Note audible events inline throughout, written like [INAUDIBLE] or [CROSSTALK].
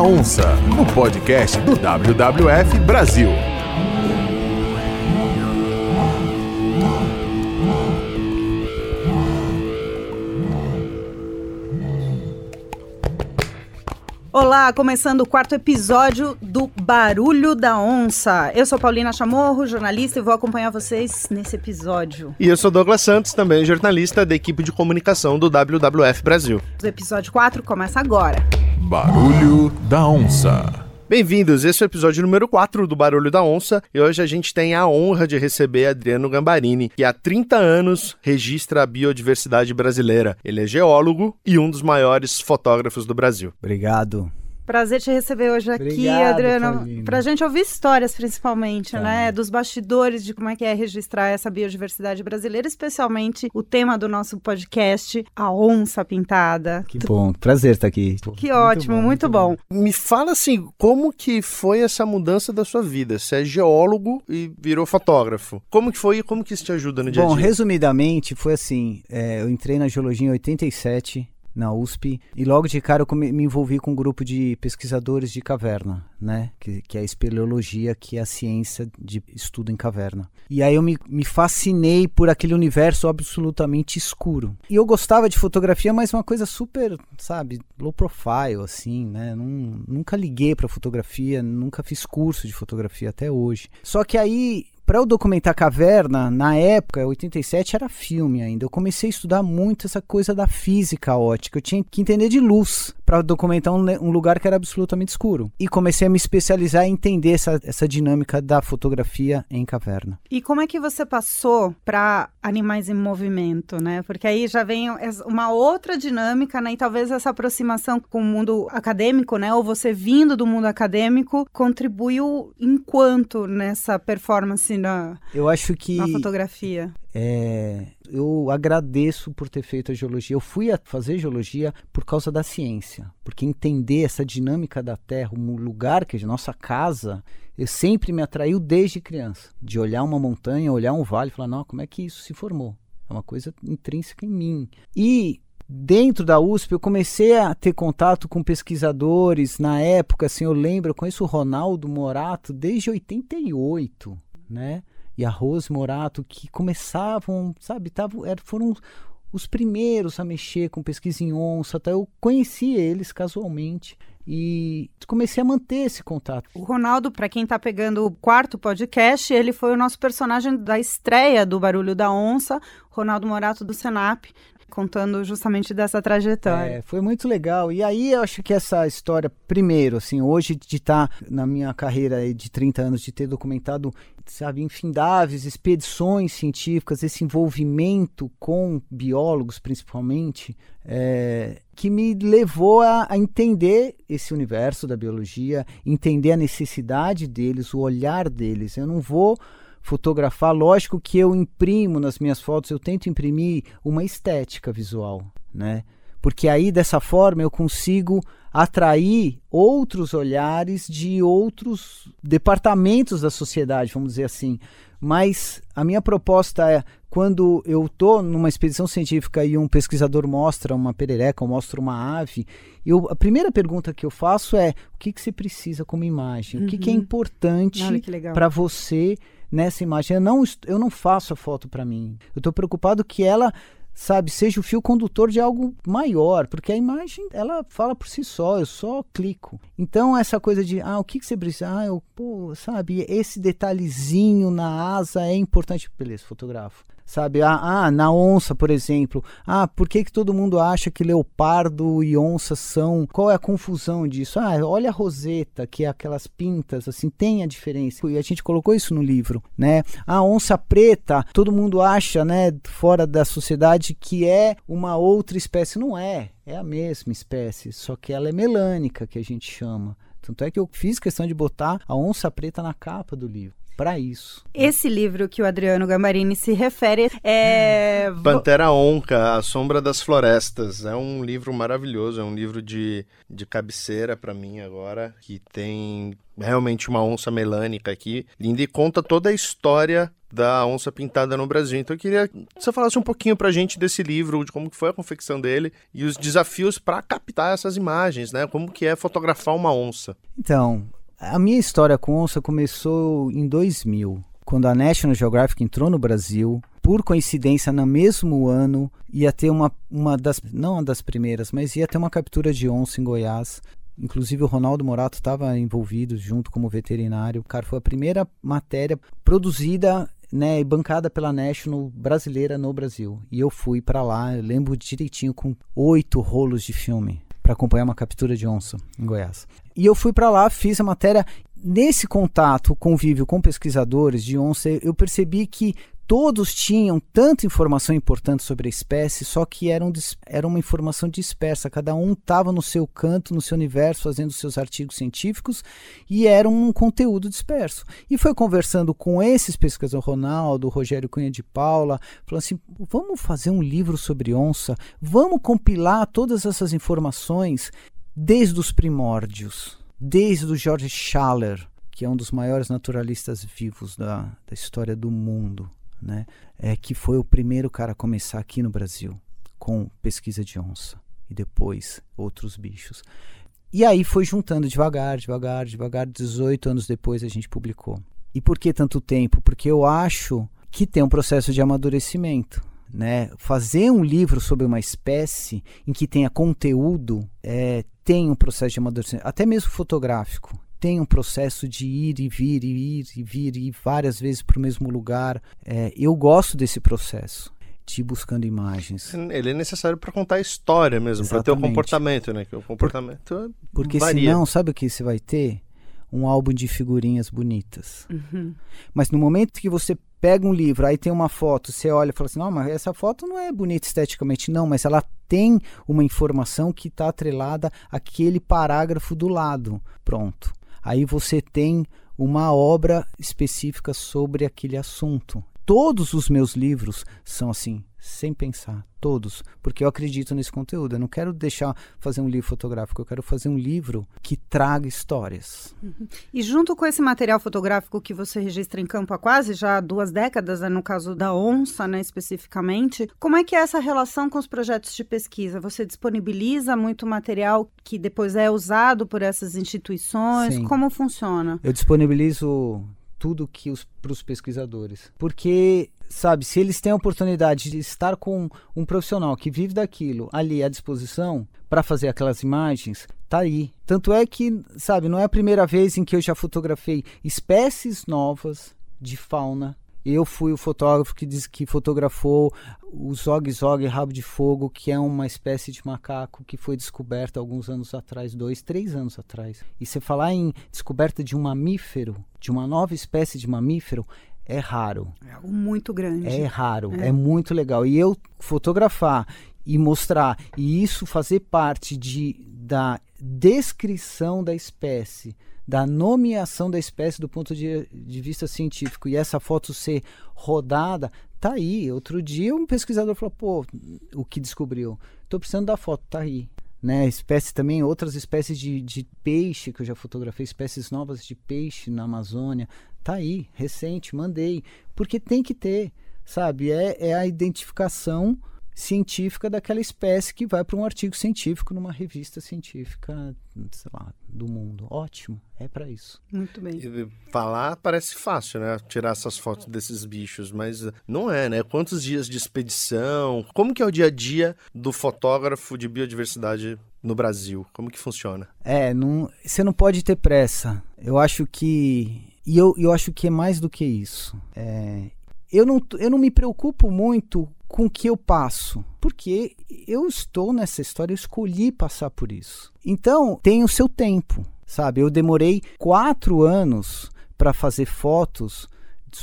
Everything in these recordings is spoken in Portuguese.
da Onça, no podcast do WWF Brasil. Olá, começando o quarto episódio do Barulho da Onça. Eu sou Paulina Chamorro, jornalista, e vou acompanhar vocês nesse episódio. E eu sou Douglas Santos, também jornalista da equipe de comunicação do WWF Brasil. O episódio 4 começa agora. Barulho da Onça. Bem-vindos, esse é o episódio número 4 do Barulho da Onça e hoje a gente tem a honra de receber Adriano Gambarini, que há 30 anos registra a biodiversidade brasileira. Ele é geólogo e um dos maiores fotógrafos do Brasil. Obrigado. Prazer te receber hoje aqui, Obrigado, Adriano. Paulina. Pra gente ouvir histórias, principalmente, Tá. né? Dos bastidores de como é que é registrar essa biodiversidade brasileira, especialmente o tema do nosso podcast, a onça pintada. Que bom, prazer estar aqui. Que ótimo, muito bom. Me fala assim, como que foi essa mudança da sua vida? Você é geólogo e virou fotógrafo. Como que foi e como que isso te ajuda no dia a Bom, dia? resumidamente, foi assim: é, eu entrei na geologia em 87, na USP, e logo de cara eu me envolvi com um grupo de pesquisadores de caverna, né? Que, que é a espeleologia, que é a ciência de estudo em caverna. E aí eu me, me fascinei por aquele universo absolutamente escuro. E eu gostava de fotografia, mas uma coisa super, sabe, low profile, assim, né? Nun- nunca liguei pra fotografia, nunca fiz curso de fotografia até hoje. Só que aí para eu documentar caverna, na época, 87 era filme ainda. Eu comecei a estudar muito essa coisa da física ótica. Eu tinha que entender de luz para documentar um, um lugar que era absolutamente escuro. E comecei a me especializar em entender essa, essa dinâmica da fotografia em caverna. E como é que você passou para animais em movimento, né? Porque aí já vem uma outra dinâmica, né? E talvez essa aproximação com o mundo acadêmico, né? Ou você vindo do mundo acadêmico contribuiu enquanto nessa performance na, Eu acho que na fotografia. é, eu agradeço por ter feito a geologia. Eu fui a fazer geologia por causa da ciência, porque entender essa dinâmica da Terra, um lugar que é a nossa casa, eu sempre me atraiu desde criança, de olhar uma montanha, olhar um vale, e falar, não, como é que isso se formou? É uma coisa intrínseca em mim. E dentro da USP eu comecei a ter contato com pesquisadores na época, assim, eu lembro, eu conheço o Ronaldo Morato desde 88, né? e a Rose Morato que começavam, sabe, tavam, eram, foram os primeiros a mexer com pesquisa em onça, até eu conheci eles casualmente e comecei a manter esse contato. O Ronaldo, para quem tá pegando o quarto podcast, ele foi o nosso personagem da estreia do Barulho da Onça, Ronaldo Morato do Senap, contando justamente dessa trajetória. É, foi muito legal. E aí eu acho que essa história, primeiro, assim, hoje de estar na minha carreira de 30 anos, de ter documentado, sabe, infindáveis expedições científicas, esse envolvimento com biólogos principalmente, é, que me levou a, a entender esse universo da biologia, entender a necessidade deles, o olhar deles. Eu não vou fotografar, lógico que eu imprimo nas minhas fotos, eu tento imprimir uma estética visual, né? Porque aí dessa forma eu consigo atrair outros olhares de outros departamentos da sociedade, vamos dizer assim. Mas a minha proposta é quando eu estou numa expedição científica e um pesquisador mostra uma perereca ou mostra uma ave, eu, a primeira pergunta que eu faço é o que, que você precisa como imagem? O que, que é importante que legal. para você nessa imagem. Eu não, eu não faço a foto para mim. Eu estou preocupado que ela, sabe, seja o fio condutor de algo maior, porque a imagem, ela fala por si só, eu só clico. Então, essa coisa de, ah, o que, que você precisa? Ah, eu, pô, sabe, esse detalhezinho na asa é importante. Beleza, fotografo. Sabe, ah, ah, na onça, por exemplo. Ah, por que, que todo mundo acha que leopardo e onça são. Qual é a confusão disso? Ah, olha a roseta, que é aquelas pintas, assim, tem a diferença. E a gente colocou isso no livro, né? A onça preta, todo mundo acha, né, fora da sociedade, que é uma outra espécie. Não é, é a mesma espécie, só que ela é melânica, que a gente chama. Tanto é que eu fiz questão de botar a onça preta na capa do livro. Para isso. Esse livro que o Adriano Gambarini se refere é. Pantera Onca, A Sombra das Florestas. É um livro maravilhoso, é um livro de, de cabeceira para mim agora, que tem realmente uma onça melânica aqui, linda, e conta toda a história da onça pintada no Brasil. Então eu queria que você falasse um pouquinho pra gente desse livro, de como foi a confecção dele e os desafios para captar essas imagens, né? Como que é fotografar uma onça. Então, a minha história com onça começou em 2000, quando a National Geographic entrou no Brasil. Por coincidência, no mesmo ano, ia ter uma, uma das, não uma das primeiras, mas ia ter uma captura de onça em Goiás. Inclusive o Ronaldo Morato estava envolvido junto como veterinário. Cara, foi a primeira matéria produzida né, bancada pela National brasileira no Brasil. E eu fui para lá, eu lembro direitinho, com oito rolos de filme para acompanhar uma captura de onça em Goiás. E eu fui para lá, fiz a matéria. Nesse contato, convívio com pesquisadores de onça, eu percebi que todos tinham tanta informação importante sobre a espécie, só que eram, era uma informação dispersa. Cada um estava no seu canto, no seu universo, fazendo seus artigos científicos e era um conteúdo disperso. E foi conversando com esses pesquisadores, Ronaldo, Rogério Cunha de Paula, falando assim: vamos fazer um livro sobre onça, vamos compilar todas essas informações desde os primórdios, desde o George Schaller, que é um dos maiores naturalistas vivos da, da história do mundo né? É que foi o primeiro cara a começar aqui no Brasil com pesquisa de onça e depois outros bichos. E aí foi juntando devagar, devagar, devagar. 18 anos depois a gente publicou. E por que tanto tempo? Porque eu acho que tem um processo de amadurecimento. Né? Fazer um livro sobre uma espécie em que tenha conteúdo é, tem um processo de amadurecimento, até mesmo fotográfico tem um processo de ir e vir e ir e vir e ir várias vezes para o mesmo lugar. É, eu gosto desse processo de ir buscando imagens. Ele é necessário para contar a história mesmo, para ter o comportamento, né? Que o comportamento Por, porque varia. senão, sabe o que você vai ter? Um álbum de figurinhas bonitas. Uhum. Mas no momento que você pega um livro, aí tem uma foto, você olha e fala assim, não, mas essa foto não é bonita esteticamente, não, mas ela tem uma informação que está atrelada àquele parágrafo do lado. Pronto aí você tem uma obra específica sobre aquele assunto. Todos os meus livros são assim, sem pensar, todos, porque eu acredito nesse conteúdo. Eu não quero deixar fazer um livro fotográfico, eu quero fazer um livro que traga histórias. Uhum. E junto com esse material fotográfico que você registra em campo há quase já duas décadas, né, no caso da onça, né, especificamente, como é que é essa relação com os projetos de pesquisa? Você disponibiliza muito material que depois é usado por essas instituições? Sim. Como funciona? Eu disponibilizo tudo que para os pesquisadores. Porque, sabe, se eles têm a oportunidade de estar com um profissional que vive daquilo ali à disposição para fazer aquelas imagens, tá aí. Tanto é que, sabe, não é a primeira vez em que eu já fotografei espécies novas de fauna eu fui o fotógrafo que diz que fotografou o Zog Zog Rabo de Fogo, que é uma espécie de macaco que foi descoberta alguns anos atrás, dois, três anos atrás. E você falar em descoberta de um mamífero, de uma nova espécie de mamífero, é raro. É algo muito grande. É raro, é, é muito legal. E eu fotografar e mostrar, e isso fazer parte de, da descrição da espécie, da nomeação da espécie do ponto de, de vista científico e essa foto ser rodada, tá aí. Outro dia um pesquisador falou, pô, o que descobriu? Tô precisando da foto, tá aí. Né, espécies também, outras espécies de, de peixe que eu já fotografei, espécies novas de peixe na Amazônia, tá aí, recente, mandei, porque tem que ter, sabe? É, é a identificação científica daquela espécie que vai para um artigo científico numa revista científica, sei lá, do mundo. Ótimo, é para isso. Muito bem. E falar parece fácil, né? Tirar essas fotos desses bichos, mas não é, né? Quantos dias de expedição? Como que é o dia a dia do fotógrafo de biodiversidade no Brasil? Como que funciona? É, não, você não pode ter pressa. Eu acho que e eu, eu acho que é mais do que isso. É, eu, não, eu não me preocupo muito com o que eu passo, porque eu estou nessa história, eu escolhi passar por isso. Então, tem o seu tempo, sabe? Eu demorei quatro anos para fazer fotos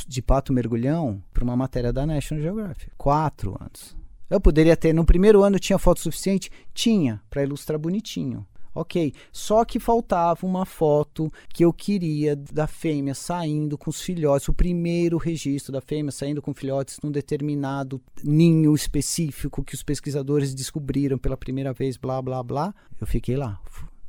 de pato mergulhão para uma matéria da National Geographic. Quatro anos. Eu poderia ter, no primeiro ano tinha foto suficiente? Tinha, para ilustrar bonitinho. Ok, só que faltava uma foto que eu queria da fêmea saindo com os filhotes, o primeiro registro da fêmea saindo com filhotes num determinado ninho específico que os pesquisadores descobriram pela primeira vez, blá blá blá. Eu fiquei lá,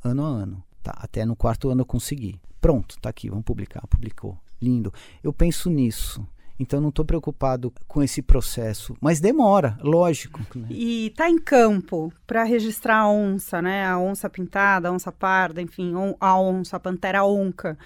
ano a ano. Tá, até no quarto ano eu consegui. Pronto, tá aqui, vamos publicar. Publicou. Lindo. Eu penso nisso. Então não estou preocupado com esse processo, mas demora, lógico. Né? E tá em campo para registrar a onça, né? A onça pintada, a onça parda, enfim, a onça, a pantera onca.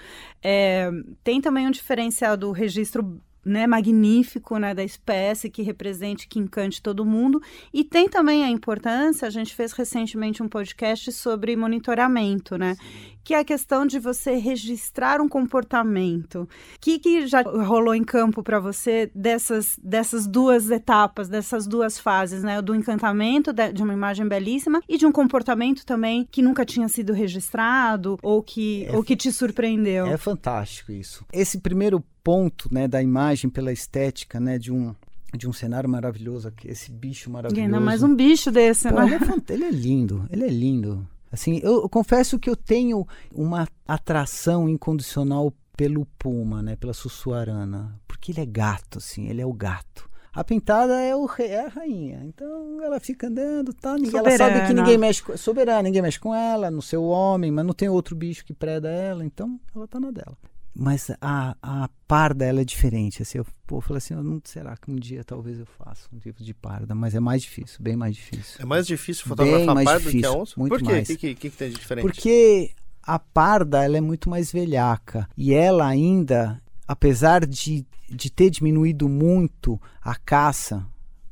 É, tem também um diferencial do registro né, magnífico né, da espécie que represente, que encante todo mundo. E tem também a importância, a gente fez recentemente um podcast sobre monitoramento, né? Que é a questão de você registrar um comportamento. O que, que já rolou em campo para você dessas, dessas duas etapas, dessas duas fases, né? Do encantamento de, de uma imagem belíssima e de um comportamento também que nunca tinha sido registrado ou que, é, ou que te surpreendeu. É fantástico isso. Esse primeiro ponto, né, da imagem pela estética, né, de um de um cenário maravilhoso aqui, esse bicho maravilhoso. Ainda mais um bicho desse, Pô, né? Ele é, ele é lindo, ele é lindo. Assim, eu, eu, confesso que eu tenho uma atração incondicional pelo puma, né, pela sussuarana, porque ele é gato, assim, ele é o gato. A pintada é, o rei, é a rainha. Então ela fica andando, tá? Ninguém, ela sabe que ninguém mexe com soberana, ninguém mexe com ela, no seu homem, mas não tem outro bicho que preda ela, então ela tá na dela. Mas a, a parda, ela é diferente. Assim, eu, pô, eu falei assim, não, será que um dia talvez eu faça um tipo de parda? Mas é mais difícil, bem mais difícil. É mais difícil fotografar bem parda difícil, do que a onça? Muito Por quê? mais. O que, que, que, tem de diferente? Porque a parda, ela é muito mais velhaca. E ela ainda, apesar de, de ter diminuído muito a caça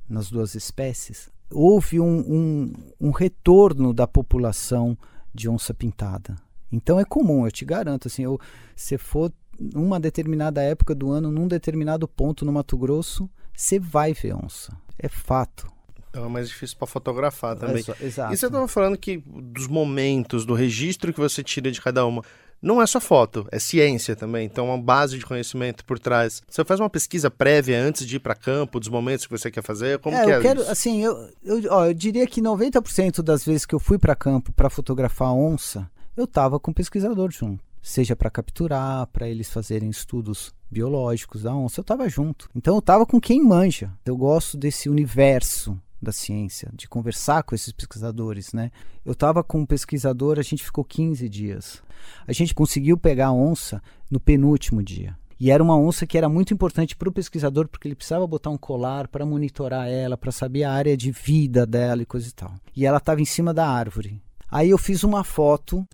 nas duas espécies, houve um, um, um retorno da população de onça pintada. Então é comum, eu te garanto, assim, eu, se for numa determinada época do ano, num determinado ponto no Mato Grosso, você vai ver onça. É fato. Então é mais difícil para fotografar também. É, exato. E você estava falando que dos momentos, do registro que você tira de cada uma, não é só foto, é ciência também. Então, uma base de conhecimento por trás. Você faz uma pesquisa prévia antes de ir para campo, dos momentos que você quer fazer? Como é, que é eu quero, isso? assim, eu, eu, ó, eu diria que 90% das vezes que eu fui para campo para fotografar onça, eu estava com o pesquisador junto. Seja para capturar, para eles fazerem estudos biológicos da onça, eu estava junto. Então eu estava com quem manja. Eu gosto desse universo da ciência, de conversar com esses pesquisadores, né? Eu estava com um pesquisador, a gente ficou 15 dias. A gente conseguiu pegar a onça no penúltimo dia. E era uma onça que era muito importante para o pesquisador, porque ele precisava botar um colar para monitorar ela, para saber a área de vida dela e coisa e tal. E ela estava em cima da árvore. Aí eu fiz uma foto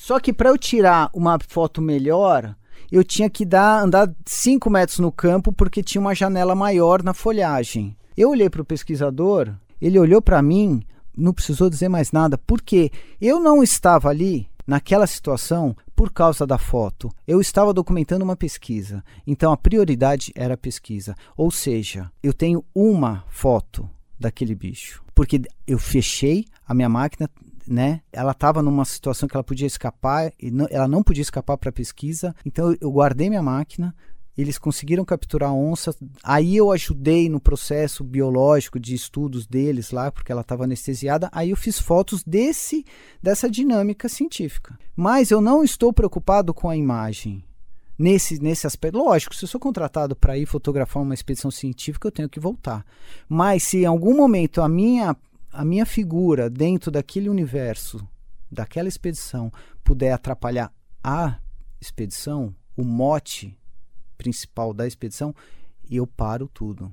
só que para eu tirar uma foto melhor, eu tinha que dar, andar 5 metros no campo porque tinha uma janela maior na folhagem. Eu olhei para o pesquisador, ele olhou para mim, não precisou dizer mais nada, porque eu não estava ali naquela situação por causa da foto. Eu estava documentando uma pesquisa. Então a prioridade era a pesquisa. Ou seja, eu tenho uma foto daquele bicho. Porque eu fechei a minha máquina, né? Ela estava numa situação que ela podia escapar e não, ela não podia escapar para a pesquisa. Então eu guardei minha máquina. Eles conseguiram capturar a onça. Aí eu ajudei no processo biológico de estudos deles lá, porque ela estava anestesiada. Aí eu fiz fotos desse dessa dinâmica científica. Mas eu não estou preocupado com a imagem nesse, nesse aspecto. Lógico, se eu sou contratado para ir fotografar uma expedição científica, eu tenho que voltar. Mas se em algum momento a minha a minha figura dentro daquele universo, daquela expedição, puder atrapalhar a expedição, o mote principal da expedição, eu paro tudo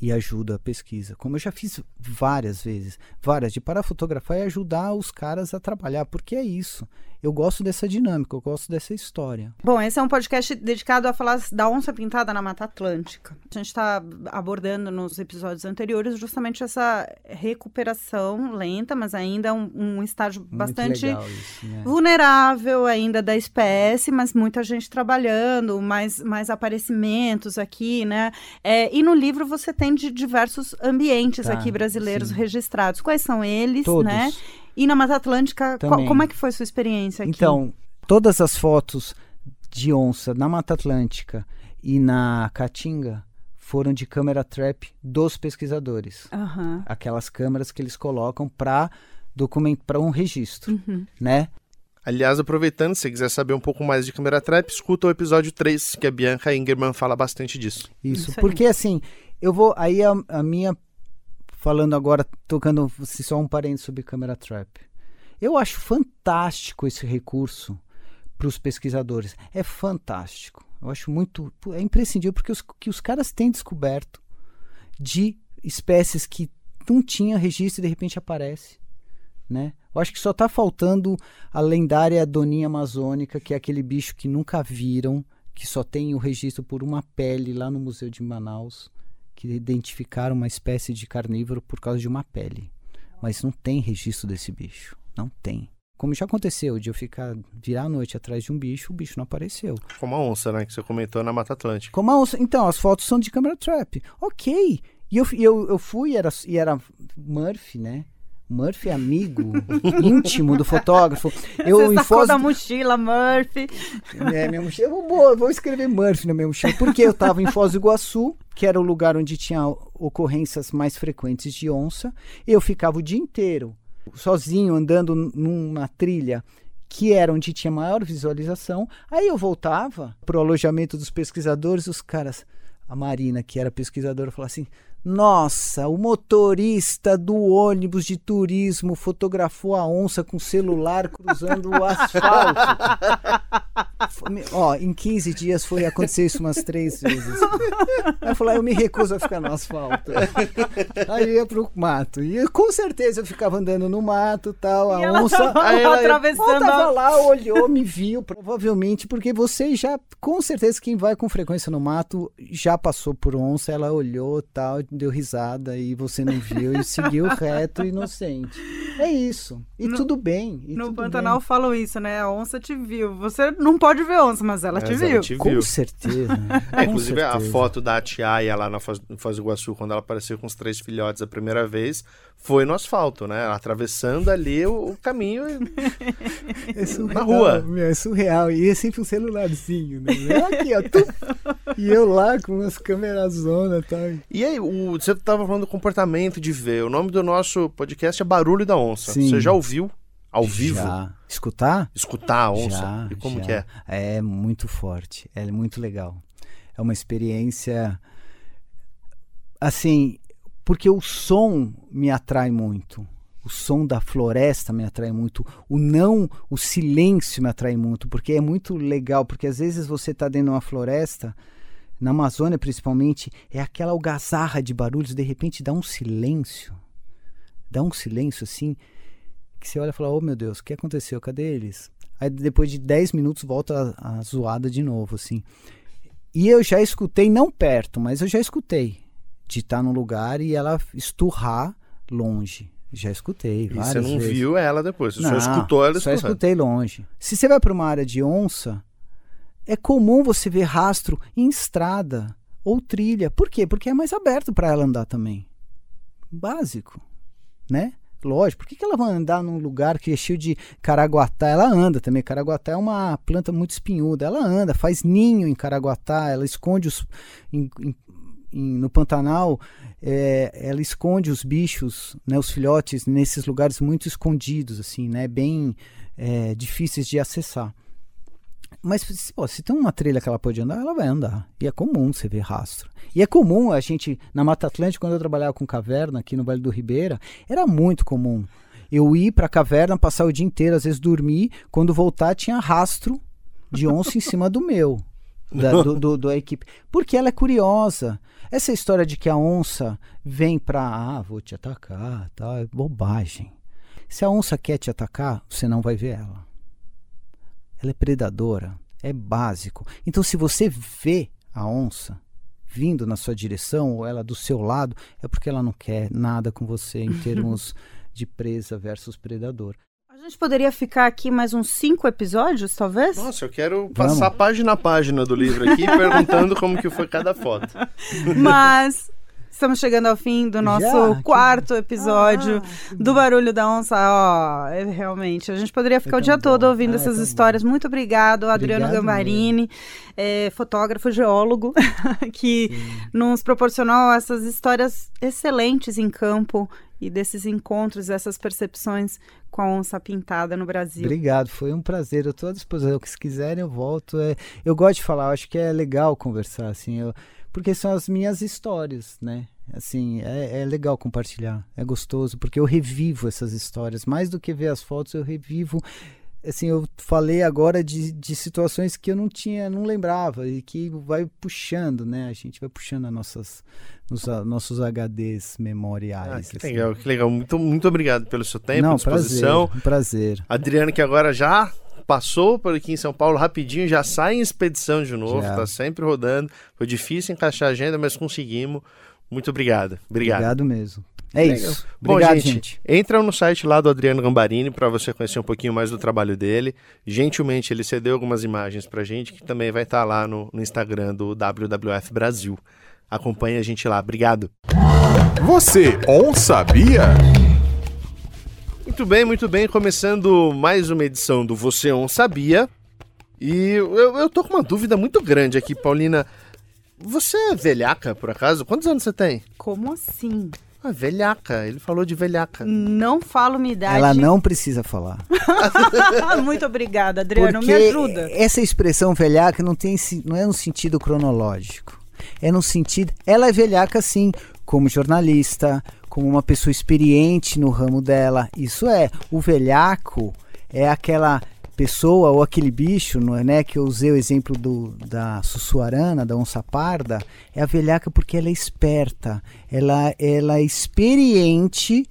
e ajudo a pesquisa. Como eu já fiz várias vezes, várias, de parar fotografar e ajudar os caras a trabalhar, porque é isso eu gosto dessa dinâmica, eu gosto dessa história. Bom, esse é um podcast dedicado a falar da onça pintada na Mata Atlântica. A gente está abordando nos episódios anteriores justamente essa recuperação lenta, mas ainda um, um estágio bastante isso, né? vulnerável ainda da espécie, mas muita gente trabalhando, mais, mais aparecimentos aqui, né? É, e no livro você tem de diversos ambientes Tá, aqui brasileiros sim. registrados. Quais são eles, Todos. né? E na Mata Atlântica, qual- como é que foi sua experiência aqui? Então, todas as fotos de onça na Mata Atlântica e na Caatinga foram de câmera trap dos pesquisadores. Aham. Aquelas câmeras que eles colocam para documento para um registro, Uhum. né? Aliás, aproveitando, se você quiser saber um pouco mais de câmera trap, escuta o episódio 3, que a Bianca Ingerman fala bastante disso. Isso, Isso porque assim, eu vou aí a, a minha falando agora tocando assim, só um parênteses sobre câmera trap. Eu acho fantástico esse recurso para os pesquisadores. É fantástico. Eu acho muito. É imprescindível porque os, que os caras têm descoberto de espécies que não tinha registro e de repente aparece. Né? Eu acho que só está faltando a lendária doninha amazônica, que é aquele bicho que nunca viram, que só tem o registro por uma pele lá no Museu de Manaus, que identificaram uma espécie de carnívoro por causa de uma pele. Mas não tem registro desse bicho. Não tem. Como já aconteceu de eu ficar virar a noite atrás de um bicho, o bicho não apareceu. Como a onça, né? Que você comentou na Mata Atlântica. Como a onça. Então, as fotos são de câmera trap. Ok. E eu, eu, eu fui era, e era Murphy, né? Murphy é amigo [LAUGHS] íntimo do fotógrafo. Eu Você sacou Foz... da mochila, Murphy. É, minha mochila. Eu vou, vou escrever Murphy na minha mochila. Porque eu estava em Foz do Iguaçu, que era o lugar onde tinha ocorrências mais frequentes de onça. Eu ficava o dia inteiro sozinho, andando numa trilha que era onde tinha maior visualização. Aí eu voltava para o alojamento dos pesquisadores, os caras, a Marina, que era pesquisadora, falou assim: nossa, o motorista do ônibus de turismo fotografou a onça com celular cruzando o asfalto. Ó, em 15 dias foi acontecer isso umas três vezes. Aí eu falei, ah, eu me recuso a ficar no asfalto. Aí eu ia pro mato. E com certeza eu ficava andando no mato tal. A e onça. Ela aí ela atravessando. tava lá, olhou, me viu, provavelmente, porque você já, com certeza, quem vai com frequência no mato já passou por onça, ela olhou tal, deu risada e você não viu e seguiu [LAUGHS] reto inocente. É isso. E no, tudo bem. E no tudo Pantanal bem. falam isso, né? A onça te viu. Você não pode ver onça, mas ela, te, viu. ela te, viu. [LAUGHS] Com certeza. É, inclusive, certeza. a foto da Atiaia lá na Foz, Foz do Iguaçu, quando ela apareceu com os três filhotes a primeira vez, foi no asfalto, né? Atravessando ali o, o caminho [LAUGHS] é surreal, na rua. Meu, é surreal. E é sempre um celularzinho, né? Aqui, ó. E eu lá com umas câmeras zona e tal. E aí, o, você estava falando do comportamento de ver. O nome do nosso podcast é Barulho da Onça. Sim. Você já ouviu ao vivo? Já. Escutar? Escutar a onça. Já, e como já. que é? É muito forte. É muito legal. É uma experiência. Assim, porque o som me atrai muito. O som da floresta me atrai muito. O não, o silêncio me atrai muito, porque é muito legal. Porque às vezes você está dentro de uma floresta, na Amazônia principalmente, é aquela algazarra de barulhos, de repente dá um silêncio. Dá um silêncio assim, que você olha e fala: Oh meu Deus, o que aconteceu? Cadê eles? Aí depois de 10 minutos volta a, a zoada de novo, assim. E eu já escutei, não perto, mas eu já escutei de estar num lugar e ela esturrar longe. Já escutei. E você não vezes. viu ela depois, você não, só escutou ela Só escutei longe. Se você vai para uma área de onça, é comum você ver rastro em estrada ou trilha. Por quê? Porque é mais aberto para ela andar também. Básico, né? Lógico, por que, que ela vai andar num lugar que é cheio de caraguatá? Ela anda também. Caraguatá é uma planta muito espinhuda. Ela anda, faz ninho em caraguatá, ela esconde os. Em, em, em, no Pantanal, é, ela esconde os bichos, né, os filhotes, nesses lugares muito escondidos, assim, né, bem é, difíceis de acessar. Mas pô, se tem uma trilha que ela pode andar, ela vai andar. E é comum você ver rastro. E é comum a gente, na Mata Atlântica, quando eu trabalhava com caverna aqui no Vale do Ribeira, era muito comum. Eu ir para a caverna, passar o dia inteiro, às vezes dormir, quando voltar tinha rastro de onça em cima do meu, da, do, do, da equipe. Porque ela é curiosa. Essa história de que a onça vem para, ah, vou te atacar, tal, é bobagem. Se a onça quer te atacar, você não vai ver ela. Ela é predadora, é básico. Então, se você vê a onça vindo na sua direção ou ela do seu lado, é porque ela não quer nada com você em [LAUGHS] termos de presa versus predador. A gente poderia ficar aqui mais uns cinco episódios, talvez? Nossa, eu quero passar Vamos. página a página do livro aqui, [LAUGHS] perguntando como que foi cada foto. Mas Estamos chegando ao fim do nosso Já? quarto episódio ah, do Barulho da Onça. Ó, é, realmente, a gente poderia ficar o dia bom. todo ouvindo ah, essas histórias. Bom. Muito obrigado, Adriano obrigado Gambarini, é, fotógrafo, geólogo, [LAUGHS] que Sim. nos proporcionou essas histórias excelentes em campo e desses encontros, essas percepções com a onça pintada no Brasil. Obrigado, foi um prazer. Eu estou à disposição. Se quiserem, eu volto. É, eu gosto de falar, acho que é legal conversar assim. Eu, porque são as minhas histórias, né? Assim, é, é, legal compartilhar, é gostoso, porque eu revivo essas histórias. Mais do que ver as fotos, eu revivo assim, eu falei agora de, de situações que eu não tinha, não lembrava e que vai puxando, né? A gente vai puxando as nossas, os nossos HDs memoriais. Ah, que assim. legal, que legal. Muito, muito obrigado pelo seu tempo, não, disposição. Prazer, um prazer. Adriano, que agora já passou por aqui em São Paulo rapidinho, já sai em expedição de novo, já. tá sempre rodando. Foi difícil encaixar a agenda, mas conseguimos. Muito obrigado. Obrigado. Obrigado mesmo. É isso. Bom, Obrigado, gente, gente, Entra no site lá do Adriano Gambarini para você conhecer um pouquinho mais do trabalho dele. Gentilmente, ele cedeu algumas imagens pra gente, que também vai estar tá lá no, no Instagram do WWF Brasil. Acompanhe a gente lá. Obrigado. Você on sabia? Muito bem, muito bem. Começando mais uma edição do Você On Sabia. E eu, eu tô com uma dúvida muito grande aqui, Paulina. Você é velhaca, por acaso? Quantos anos você tem? Como assim? Ah, velhaca. Ele falou de velhaca. Não falo minha idade. Ela não precisa falar. [LAUGHS] Muito obrigada, Adriano. Porque me ajuda. Essa expressão velhaca não, tem, não é no sentido cronológico. É no sentido. Ela é velhaca, sim, como jornalista, como uma pessoa experiente no ramo dela. Isso é. O velhaco é aquela pessoa ou aquele bicho, não é, né, que eu usei o exemplo do, da sussuarana, da onça parda, é a velhaca porque ela é esperta, ela, ela é experiente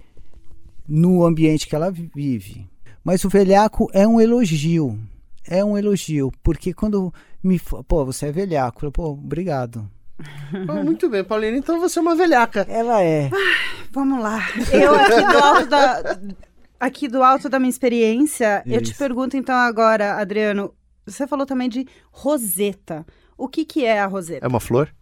no ambiente que ela vive. Mas o velhaco é um elogio, é um elogio, porque quando me pô, você é velhaco, pô, obrigado. [LAUGHS] Oh, muito bem, Paulina, então você é uma velhaca. Ela é. Ai, vamos lá. Eu aqui do alto da aqui do alto da minha experiência, Isso. eu te pergunto então agora, Adriano, você falou também de roseta. O que, que é a roseta? É uma flor?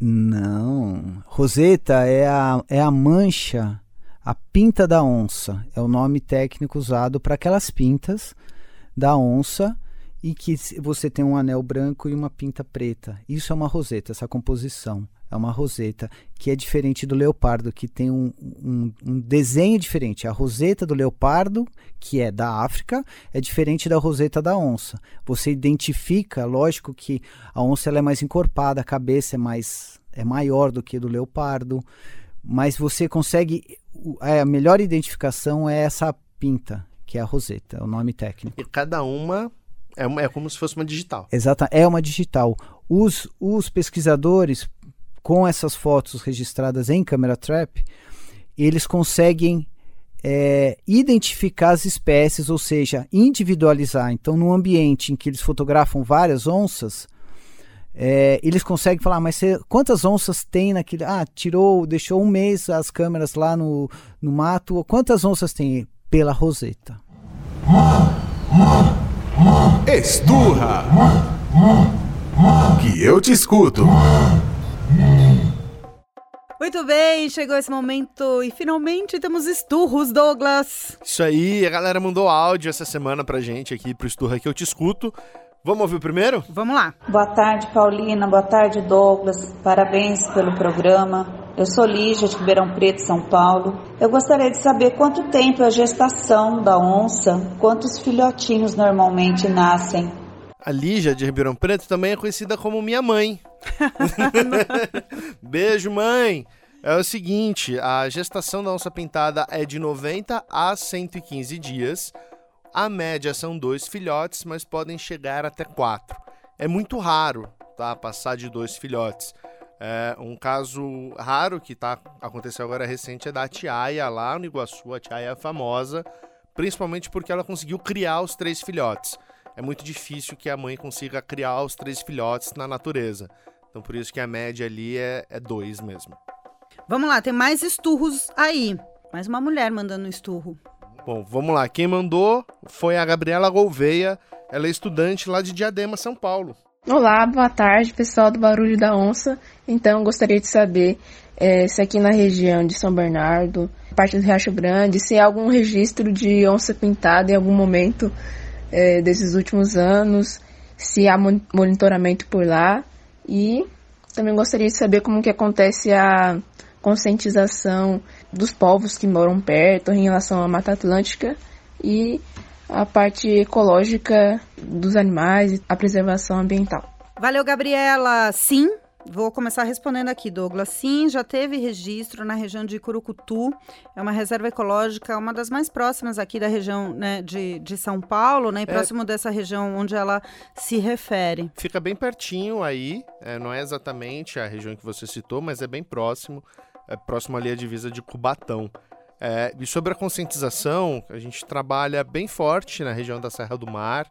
Não. Roseta é a, é a mancha, a pinta da onça. É o nome técnico usado para aquelas pintas da onça e que você tem um anel branco e uma pinta preta. Isso é uma roseta, essa composição é uma roseta que é diferente do leopardo, que tem um, um, um, desenho diferente. A roseta do leopardo, que é da África, é diferente da roseta da onça. Você identifica, lógico que a onça ela é mais encorpada, a cabeça é mais é maior do que a do leopardo, mas você consegue é, a melhor identificação é essa pinta, que é a roseta, é o nome técnico. E cada uma é, é como se fosse uma digital. Exato, é uma digital. Os, os pesquisadores com essas fotos registradas em câmera trap, eles conseguem é, identificar as espécies, ou seja, individualizar. Então, no ambiente em que eles fotografam várias onças, é, eles conseguem falar, mas você, quantas onças tem naquele. Ah, tirou, deixou um mês as câmeras lá no, no mato. Quantas onças tem? Pela roseta. Esturra! Que eu te escuto. Muito bem, chegou esse momento e finalmente temos esturros, Douglas. Isso aí, a galera mandou áudio essa semana pra gente aqui pro Esturra que eu te escuto. Vamos ouvir o primeiro? Vamos lá. Boa tarde, Paulina. Boa tarde, Douglas. Parabéns pelo programa. Eu sou Lígia de Ribeirão Preto, São Paulo. Eu gostaria de saber quanto tempo é a gestação da onça, quantos filhotinhos normalmente nascem. A Lígia de Ribeirão Preto também é conhecida como minha mãe. [LAUGHS] Beijo, mãe! É o seguinte, a gestação da onça pintada é de 90 a 115 dias. A média são dois filhotes, mas podem chegar até quatro. É muito raro, tá? Passar de dois filhotes. É, um caso raro que tá aconteceu agora recente é da Tiaia lá no Iguaçu. A Tiaia é famosa, principalmente porque ela conseguiu criar os três filhotes. É muito difícil que a mãe consiga criar os três filhotes na natureza. Então por isso que a média ali é, é dois mesmo. Vamos lá, tem mais esturros aí. Mais uma mulher mandando um esturro. Bom, vamos lá. Quem mandou foi a Gabriela Gouveia. Ela é estudante lá de Diadema, São Paulo. Olá, boa tarde, pessoal do Barulho da Onça. Então, gostaria de saber é, se aqui na região de São Bernardo, parte do Riacho Grande, se há algum registro de onça pintada em algum momento é, desses últimos anos, se há monitoramento por lá e também gostaria de saber como que acontece a conscientização dos povos que moram perto em relação à Mata Atlântica e a parte ecológica dos animais e a preservação ambiental. Valeu, Gabriela. Sim, Vou começar respondendo aqui, Douglas. Sim, já teve registro na região de Curucutu. É uma reserva ecológica, uma das mais próximas aqui da região né, de, de São Paulo, né? E é... próximo dessa região onde ela se refere. Fica bem pertinho aí. É, não é exatamente a região que você citou, mas é bem próximo. É próximo ali à divisa de Cubatão. É, e sobre a conscientização, a gente trabalha bem forte na região da Serra do Mar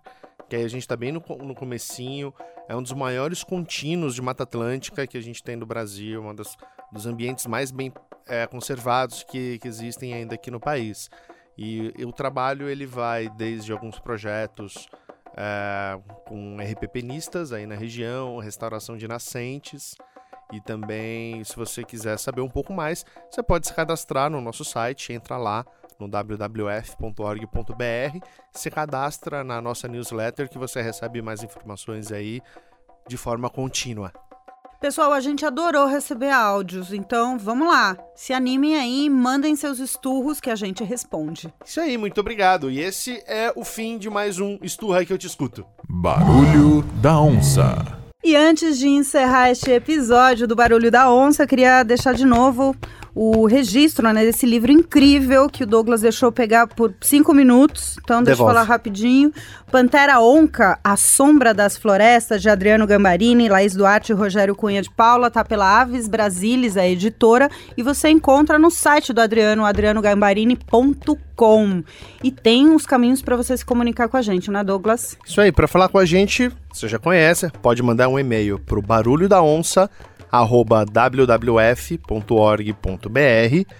que a gente está bem no, no comecinho, é um dos maiores contínuos de Mata Atlântica que a gente tem no Brasil, um dos, dos ambientes mais bem é, conservados que, que existem ainda aqui no país. E, e, o trabalho ele vai desde alguns projetos é, com RPPnistas aí na região, restauração de nascentes, e também, se você quiser saber um pouco mais, você pode se cadastrar no nosso site, entra lá, no wwf.org.br, se cadastra na nossa newsletter que você recebe mais informações aí de forma contínua. Pessoal, a gente adorou receber áudios, então vamos lá. Se animem aí, mandem seus esturros que a gente responde. Isso aí, muito obrigado. E esse é o fim de mais um Esturra que eu te escuto. Barulho da Onça. E antes de encerrar este episódio do Barulho da Onça, eu queria deixar de novo o registro né, desse livro incrível que o Douglas deixou pegar por cinco minutos. Então, deixa Devolve. eu falar rapidinho. Pantera Onca, A Sombra das Florestas, de Adriano Gambarini, Laís Duarte e Rogério Cunha de Paula, tá pela Aves Brasilis, a editora, e você encontra no site do Adriano, adrianogambarini.com. E tem uns caminhos para você se comunicar com a gente, né, Douglas? Isso aí, para falar com a gente, você já conhece, pode mandar um e-mail pro barulho da onça www.wwf.org.br.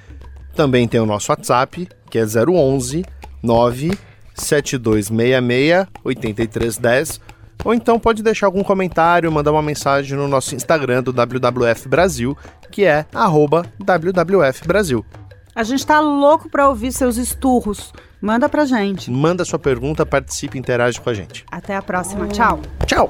Também tem o nosso WhatsApp, que é 011 97266 8310. Ou então pode deixar algum comentário, mandar uma mensagem no nosso Instagram do WWF Brasil, que é WWF Brasil. A gente tá louco para ouvir seus esturros. Manda pra gente. Manda sua pergunta, participe, interage com a gente. Até a próxima. Tchau. Tchau.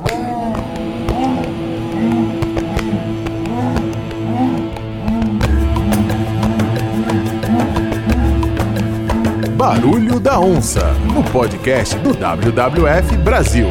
Barulho da Onça, no podcast do WWF Brasil.